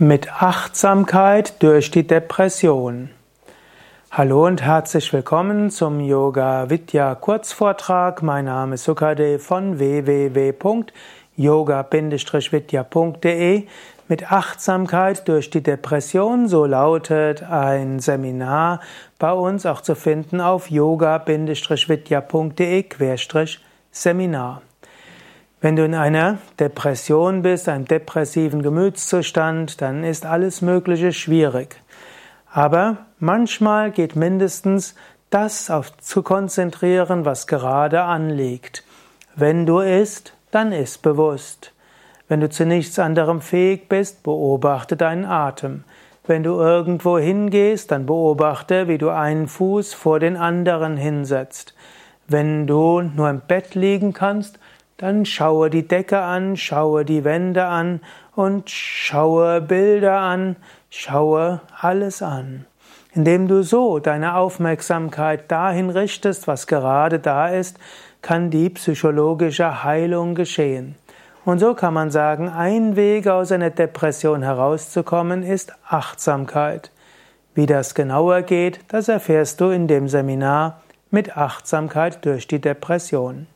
Mit Achtsamkeit durch die Depression. Hallo und herzlich willkommen zum Yoga Vidya Kurzvortrag. Mein Name ist Sukade von www.yoga-vidya.de mit Achtsamkeit durch die Depression. So lautet ein Seminar bei uns auch zu finden auf yoga-vidya.de-seminar. Wenn du in einer Depression bist, einem depressiven Gemütszustand, dann ist alles Mögliche schwierig. Aber manchmal geht mindestens das auf zu konzentrieren, was gerade anliegt. Wenn du isst, dann isst bewusst. Wenn du zu nichts anderem fähig bist, beobachte deinen Atem. Wenn du irgendwo hingehst, dann beobachte, wie du einen Fuß vor den anderen hinsetzt. Wenn du nur im Bett liegen kannst, dann schaue die Decke an, schaue die Wände an und schaue Bilder an, schaue alles an. Indem du so deine Aufmerksamkeit dahin richtest, was gerade da ist, kann die psychologische Heilung geschehen. Und so kann man sagen, ein Weg aus einer Depression herauszukommen ist Achtsamkeit. Wie das genauer geht, das erfährst du in dem Seminar mit Achtsamkeit durch die Depression.